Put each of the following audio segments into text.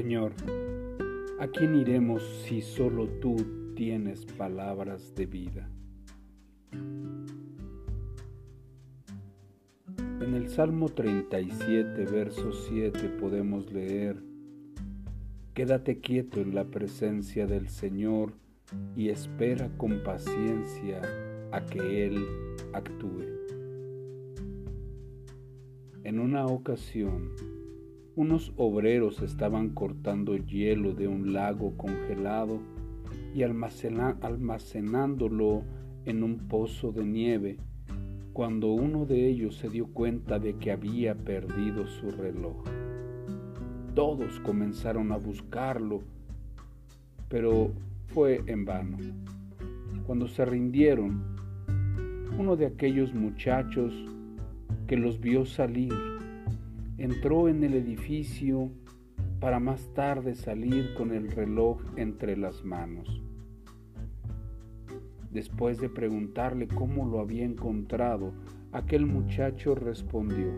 Señor, ¿a quién iremos si solo tú tienes palabras de vida? En el Salmo 37, verso 7 podemos leer, Quédate quieto en la presencia del Señor y espera con paciencia a que Él actúe. En una ocasión, unos obreros estaban cortando hielo de un lago congelado y almacenándolo en un pozo de nieve cuando uno de ellos se dio cuenta de que había perdido su reloj. Todos comenzaron a buscarlo, pero fue en vano. Cuando se rindieron, uno de aquellos muchachos que los vio salir entró en el edificio para más tarde salir con el reloj entre las manos. Después de preguntarle cómo lo había encontrado, aquel muchacho respondió,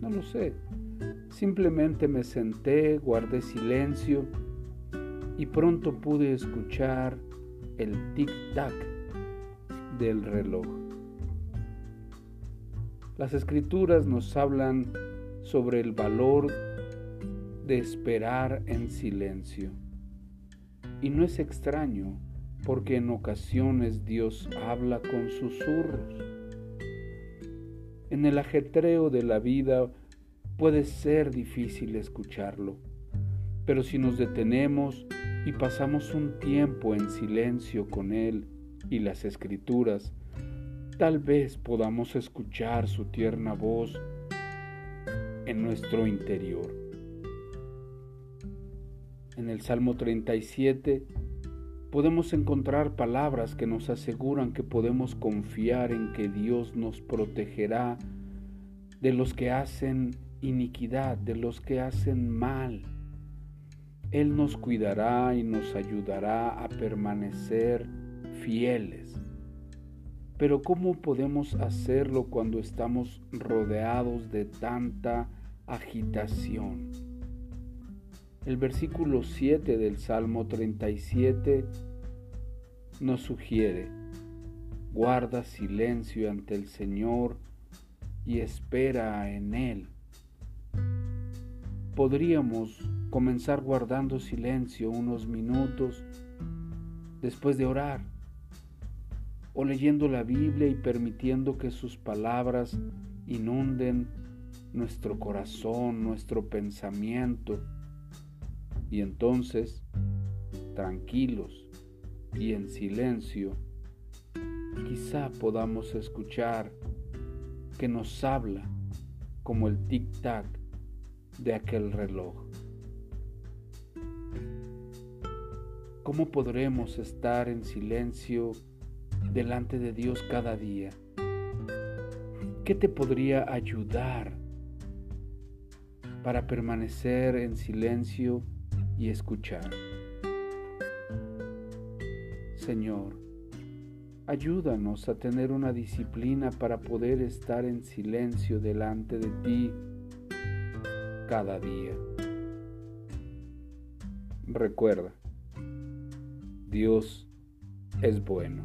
no lo sé, simplemente me senté, guardé silencio y pronto pude escuchar el tic-tac del reloj. Las escrituras nos hablan sobre el valor de esperar en silencio. Y no es extraño porque en ocasiones Dios habla con susurros. En el ajetreo de la vida puede ser difícil escucharlo, pero si nos detenemos y pasamos un tiempo en silencio con Él y las escrituras, tal vez podamos escuchar su tierna voz en nuestro interior. En el Salmo 37 podemos encontrar palabras que nos aseguran que podemos confiar en que Dios nos protegerá de los que hacen iniquidad, de los que hacen mal. Él nos cuidará y nos ayudará a permanecer fieles pero ¿cómo podemos hacerlo cuando estamos rodeados de tanta agitación? El versículo 7 del Salmo 37 nos sugiere, guarda silencio ante el Señor y espera en Él. Podríamos comenzar guardando silencio unos minutos después de orar o leyendo la Biblia y permitiendo que sus palabras inunden nuestro corazón, nuestro pensamiento. Y entonces, tranquilos y en silencio, quizá podamos escuchar que nos habla como el tic-tac de aquel reloj. ¿Cómo podremos estar en silencio delante de Dios cada día? ¿Qué te podría ayudar para permanecer en silencio y escuchar? Señor, ayúdanos a tener una disciplina para poder estar en silencio delante de ti cada día. Recuerda, Dios es bueno.